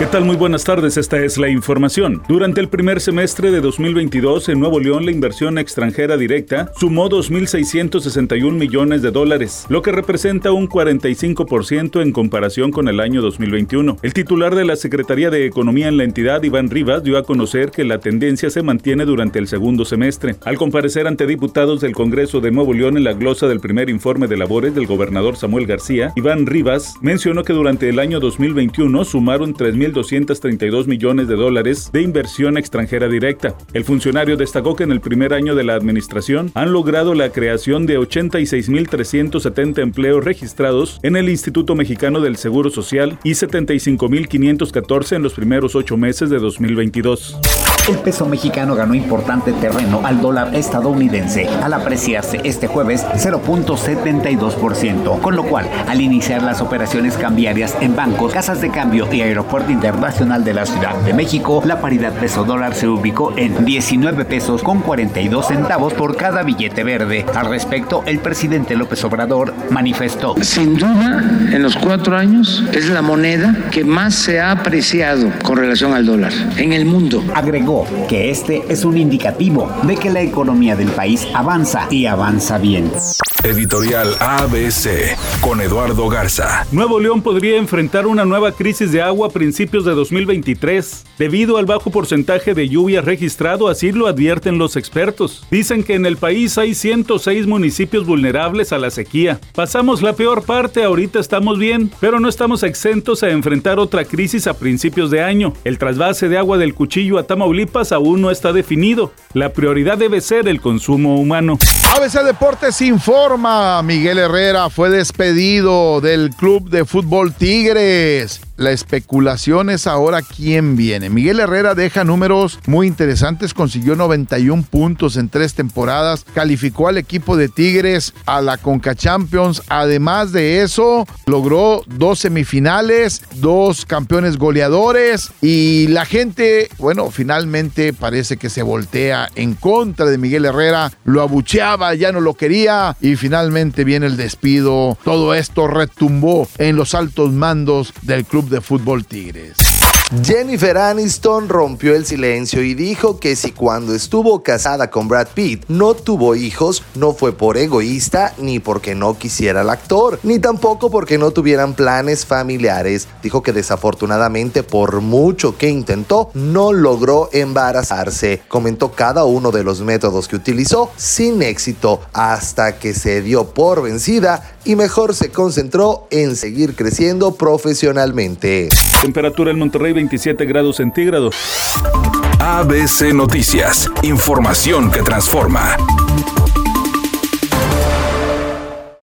¿Qué tal? Muy buenas tardes, esta es la información. Durante el primer semestre de 2022 en Nuevo León la inversión extranjera directa sumó 2.661 millones de dólares, lo que representa un 45% en comparación con el año 2021. El titular de la Secretaría de Economía en la entidad, Iván Rivas, dio a conocer que la tendencia se mantiene durante el segundo semestre. Al comparecer ante diputados del Congreso de Nuevo León en la glosa del primer informe de labores del gobernador Samuel García, Iván Rivas mencionó que durante el año 2021 sumaron 3.000 232 millones de dólares de inversión extranjera directa. El funcionario destacó que en el primer año de la administración han logrado la creación de 86.370 empleos registrados en el Instituto Mexicano del Seguro Social y 75.514 en los primeros ocho meses de 2022. El peso mexicano ganó importante terreno al dólar estadounidense al apreciarse este jueves 0.72%, con lo cual al iniciar las operaciones cambiarias en bancos, casas de cambio y aeropuerto internacional de la Ciudad de México, la paridad peso dólar se ubicó en 19 pesos con 42 centavos por cada billete verde. Al respecto, el presidente López Obrador manifestó. Sin duda, en los cuatro años es la moneda que más se ha apreciado con relación al dólar en el mundo. Agregó que este es un indicativo de que la economía del país avanza y avanza bien. Editorial ABC con Eduardo Garza. Nuevo León podría enfrentar una nueva crisis de agua a principios de 2023 debido al bajo porcentaje de lluvia registrado, así lo advierten los expertos. Dicen que en el país hay 106 municipios vulnerables a la sequía. Pasamos la peor parte, ahorita estamos bien, pero no estamos exentos a enfrentar otra crisis a principios de año. El trasvase de agua del cuchillo a Tamaulipas aún no está definido. La prioridad debe ser el consumo humano. ABC Deportes informa, Miguel Herrera fue despedido del club de fútbol Tigres. La especulación es ahora quién viene. Miguel Herrera deja números muy interesantes, consiguió 91 puntos en tres temporadas, calificó al equipo de Tigres a la Conca Champions. Además de eso, logró dos semifinales, dos campeones goleadores y la gente, bueno, finalmente parece que se voltea en contra de Miguel Herrera, lo abucheaba, ya no lo quería y finalmente viene el despido. Todo esto retumbó en los altos mandos del de fútbol Tigres. Jennifer Aniston rompió el silencio y dijo que si cuando estuvo casada con Brad Pitt no tuvo hijos, no fue por egoísta ni porque no quisiera al actor, ni tampoco porque no tuvieran planes familiares. Dijo que desafortunadamente por mucho que intentó, no logró embarazarse. Comentó cada uno de los métodos que utilizó sin éxito hasta que se dio por vencida y mejor se concentró en seguir creciendo profesionalmente. Temperatura en Monterrey 27 grados centígrados. ABC Noticias, información que transforma.